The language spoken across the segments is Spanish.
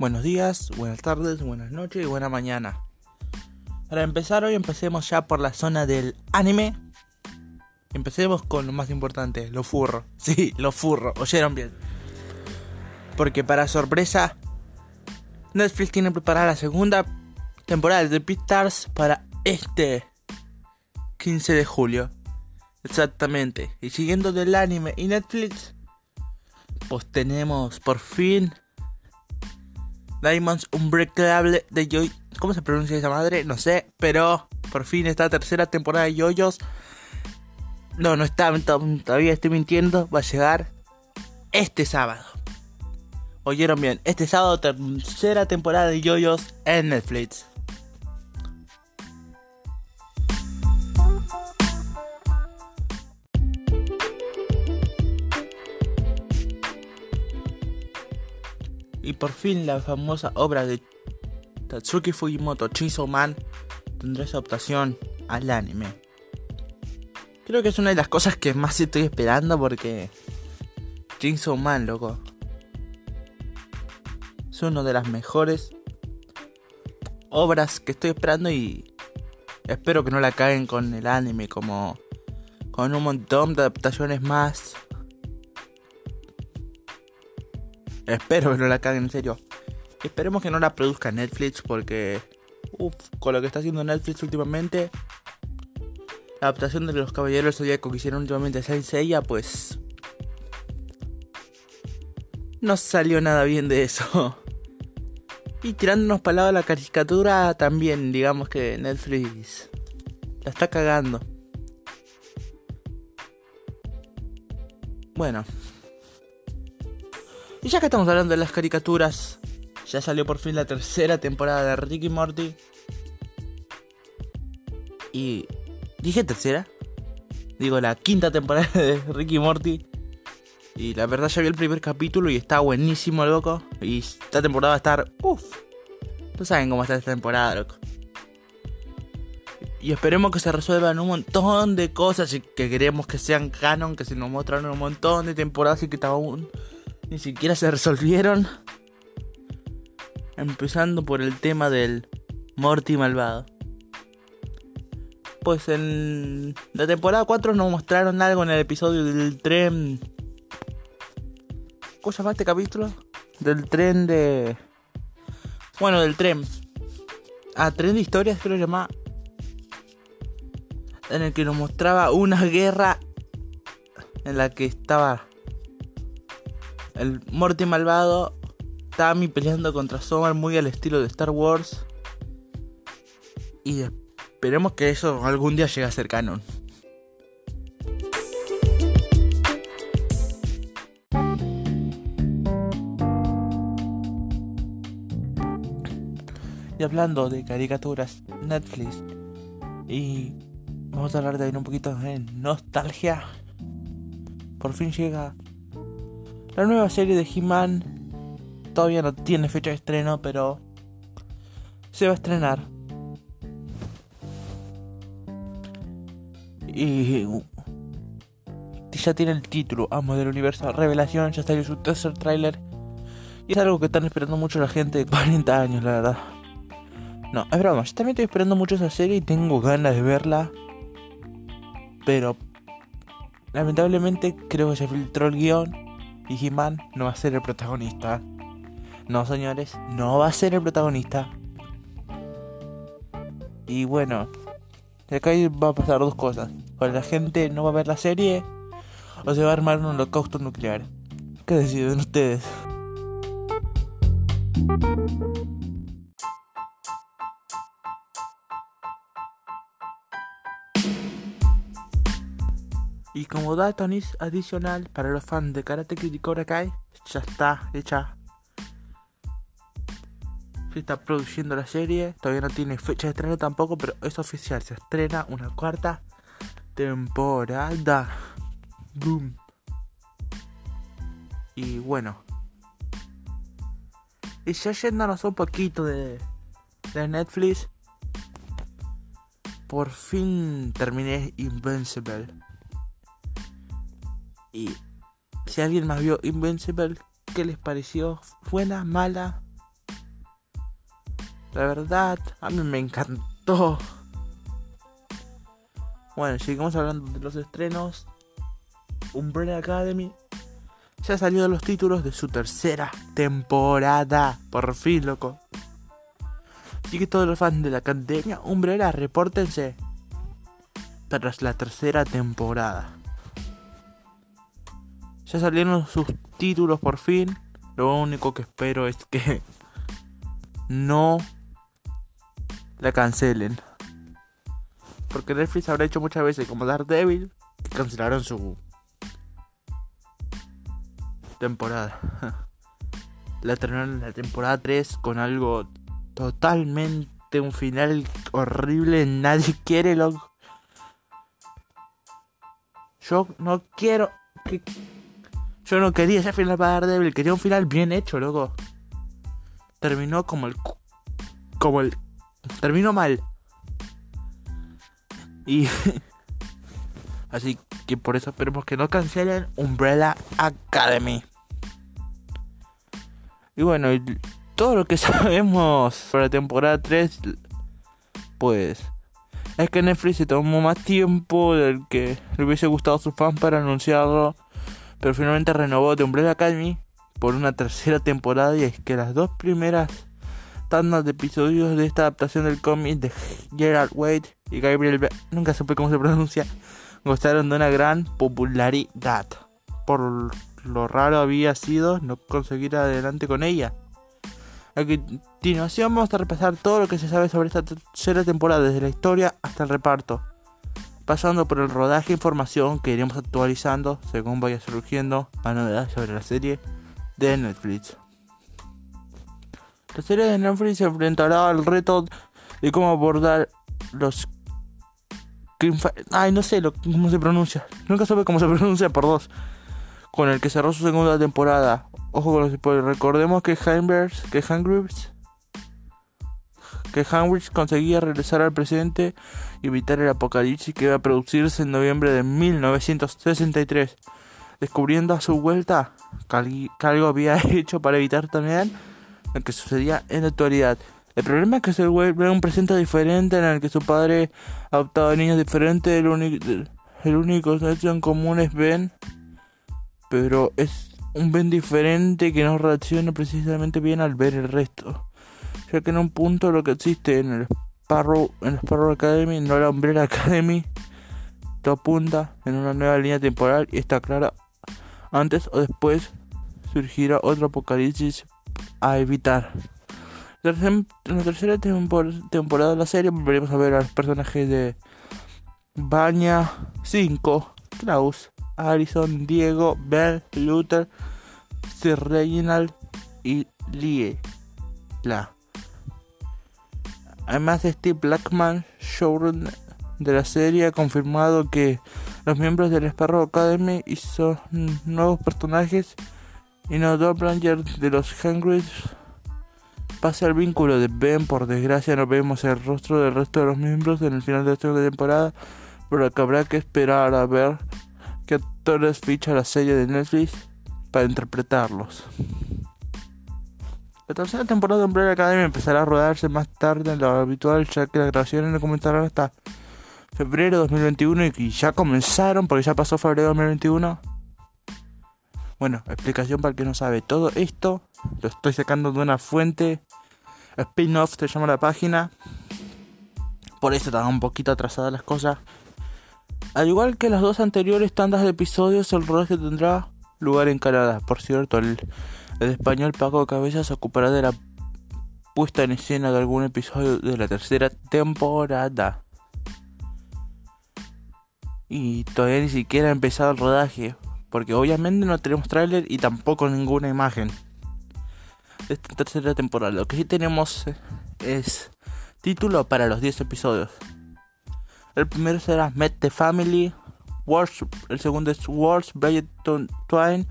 Buenos días, buenas tardes, buenas noches y buena mañana. Para empezar hoy empecemos ya por la zona del anime. Empecemos con lo más importante, lo furro. Sí, lo furro, oyeron bien. Porque para sorpresa, Netflix tiene preparada la segunda temporada de Beastars para este 15 de julio. Exactamente. Y siguiendo del anime y Netflix, pues tenemos por fin Diamonds Unbreakable de Joy. ¿Cómo se pronuncia esa madre? No sé, pero por fin esta tercera temporada de Yoyos. No, no está, todavía estoy mintiendo. Va a llegar este sábado. Oyeron bien, este sábado tercera temporada de Yoyos en Netflix. Y por fin la famosa obra de Tatsuki Fujimoto Chainsaw Man tendrá su adaptación al anime. Creo que es una de las cosas que más estoy esperando porque Chainsaw Man, loco. Es una de las mejores obras que estoy esperando y espero que no la caguen con el anime como con un montón de adaptaciones más Espero que no la caguen en serio. Esperemos que no la produzca Netflix porque... Uf, con lo que está haciendo Netflix últimamente... La adaptación de los Caballeros Zodíaco que hicieron últimamente Saint pues... No salió nada bien de eso. Y tirándonos para lado la caricatura, también digamos que Netflix la está cagando. Bueno, y ya que estamos hablando de las caricaturas, ya salió por fin la tercera temporada de Ricky Morty. Y. ¿Dije tercera? Digo, la quinta temporada de Ricky Morty. Y la verdad ya vi el primer capítulo y está buenísimo, loco. Y esta temporada va a estar. Uff. No saben cómo está esta temporada, loco. Y esperemos que se resuelvan un montón de cosas y que queremos que sean canon, que se nos mostraron un montón de temporadas y que aún ni siquiera se resolvieron. Empezando por el tema del Morty malvado. Pues en la temporada 4 nos mostraron algo en el episodio del tren. ¿Cómo se llama este capítulo? Del tren de. Bueno, del tren. Ah, tren de historias creo que llama. En el que nos mostraba una guerra en la que estaba el Morty malvado, Tammy peleando contra Summer muy al estilo de Star Wars. Y esperemos que eso algún día llegue a ser canon. Y hablando de caricaturas, Netflix. Y vamos a hablar de un poquito de nostalgia. Por fin llega la nueva serie de He-Man todavía no tiene fecha de estreno, pero se va a estrenar. Y ya tiene el título, Amo del Universo Revelación, ya salió su tercer tráiler. Y es algo que están esperando mucho la gente de 40 años, la verdad. No, es broma, yo también estoy esperando mucho esa serie y tengo ganas de verla. Pero lamentablemente creo que se filtró el guion y He-Man no va a ser el protagonista. No, señores, no va a ser el protagonista. Y bueno, acá va a pasar dos cosas. O la gente no va a ver la serie, o se va a armar un holocausto nuclear. ¿Qué deciden ustedes? Y como dato adicional para los fans de Karate Kid y Cobra Kai, ya está hecha. Se está produciendo la serie, todavía no tiene fecha de estreno tampoco, pero es oficial, se estrena una cuarta temporada. Boom. Y bueno. Y ya yéndonos un poquito de, de Netflix. Por fin terminé Invincible. Y si alguien más vio Invincible, ¿qué les pareció? ¿Buena? ¿Mala? La verdad, a mí me encantó. Bueno, seguimos hablando de los estrenos. Umbrella Academy ya salió los títulos de su tercera temporada. Por fin, loco. Así que todos los fans de la academia Umbrella, repórtense. Tras la tercera temporada. Ya salieron sus títulos por fin. Lo único que espero es que no la cancelen. Porque Netflix habrá hecho muchas veces como Daredevil que cancelaron su temporada. La terminaron en la temporada 3 con algo totalmente un final horrible. Nadie quiere, loco. Yo no quiero que. Yo no quería ese final para Daredevil. Quería un final bien hecho, loco. Terminó como el. Como el. Terminó mal. Y. Así que por eso esperemos que no cancelen Umbrella Academy. Y bueno, todo lo que sabemos sobre la temporada 3, pues es que Netflix se tomó más tiempo del que le hubiese gustado a sus fans para anunciarlo, pero finalmente renovó The Umbrella Academy por una tercera temporada y es que las dos primeras tandas de episodios de esta adaptación del cómic de Gerard Wade y Gabriel nunca supe cómo se pronuncia, gozaron de una gran popularidad. Por lo raro había sido no conseguir adelante con ella. A continuación vamos a repasar todo lo que se sabe sobre esta tercera temporada, desde la historia hasta el reparto, pasando por el rodaje información que iremos actualizando según vaya surgiendo a novedades sobre la serie de Netflix. La serie de Netflix se enfrentará al reto de cómo abordar los Ay, no sé cómo se pronuncia. Nunca supe cómo se pronuncia por dos con el que cerró su segunda temporada. Ojo con los spoilers. Recordemos que Heinbergs, que Heinrichs, que Heinrich conseguía regresar al presente y evitar el apocalipsis que iba a producirse en noviembre de 1963. Descubriendo a su vuelta que algo había hecho para evitar también lo que sucedía en la actualidad. El problema es que se vuelve un presente diferente en el que su padre adoptaba niños diferentes. El único, el único en común es Ben pero es un Ben diferente que no reacciona precisamente bien al ver el resto. Ya que en un punto lo que existe en el Sparrow, en el Sparrow Academy, no la Umbrella Academy, todo apunta en una nueva línea temporal y está clara antes o después surgirá otro apocalipsis a evitar. En la tercera temporada de la serie volveremos a ver a los personajes de Baña 5, Klaus, Harrison, Diego, Bell, Luther, Sir Reginald y La. Además, Steve Blackman, showrunner de la serie, ha confirmado que los miembros del Sparrow Academy hizo nuevos personajes y no Doppler de los Hengries. Pase al vínculo de Ben, por desgracia no vemos el rostro del resto de los miembros en el final de esta temporada, pero que habrá que esperar a ver que actores ficha la serie de Netflix para interpretarlos. La tercera temporada de Umbrella Academy empezará a rodarse más tarde de lo habitual, ya que las grabaciones no comenzarán hasta febrero de 2021 y ya comenzaron porque ya pasó febrero de 2021. Bueno, explicación para el que no sabe. Todo esto lo estoy sacando de una fuente. Spin-off se llama la página. Por eso están un poquito atrasadas las cosas. Al igual que las dos anteriores tandas de episodios, el rodaje tendrá lugar en Canadá. Por cierto, el, español Paco Cabeza se ocupará de la puesta en escena de algún episodio de la tercera temporada. Y todavía ni siquiera ha empezado el rodaje, porque obviamente no tenemos tráiler y tampoco ninguna imagen de esta tercera temporada. Lo que sí tenemos es título para los 10 episodios. El primero será Met the Family. Wars, el segundo es Wars Brighton Twine.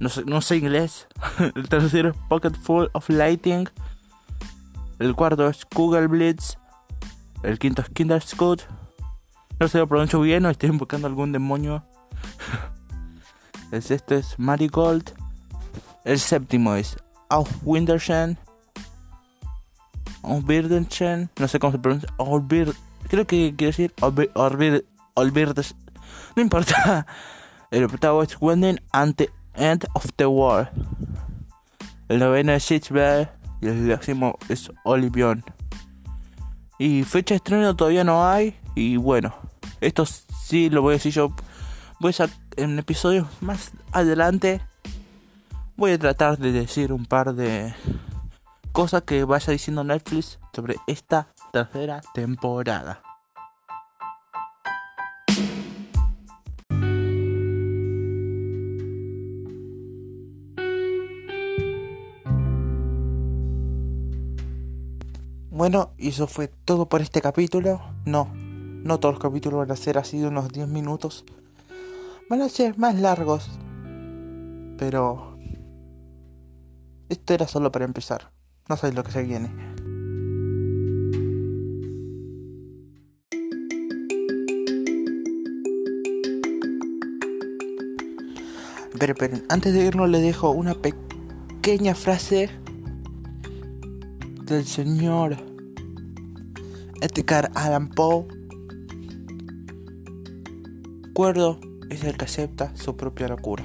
No sé, no sé inglés. el tercero es Pocket Full of Lighting. El cuarto es Google Blitz. El quinto es Kinder Scout. No sé lo pronuncio bien o estoy invocando algún demonio. el sexto es Marigold. El séptimo es Auf Wintershan. Olvirdenchen, no sé cómo se pronuncia, Olvir, creo que quiere decir no importa. El octavo es Wending and the End of the World. El noveno es Shitchbell y el décimo es Olivion. Y fecha de estreno todavía no hay. Y bueno, esto sí lo voy a decir yo. Voy a en episodios más adelante. Voy a tratar de decir un par de cosas que vaya diciendo Netflix sobre esta tercera temporada. Bueno, y eso fue todo por este capítulo. No, no todos los capítulos van a ser así de unos 10 minutos. Van a ser más largos. Pero... Esto era solo para empezar. No sabéis lo que se viene. Pero, pero antes de irnos le dejo una pequeña frase del señor Edgar Allan Poe. Cuerdo es el que acepta su propia locura.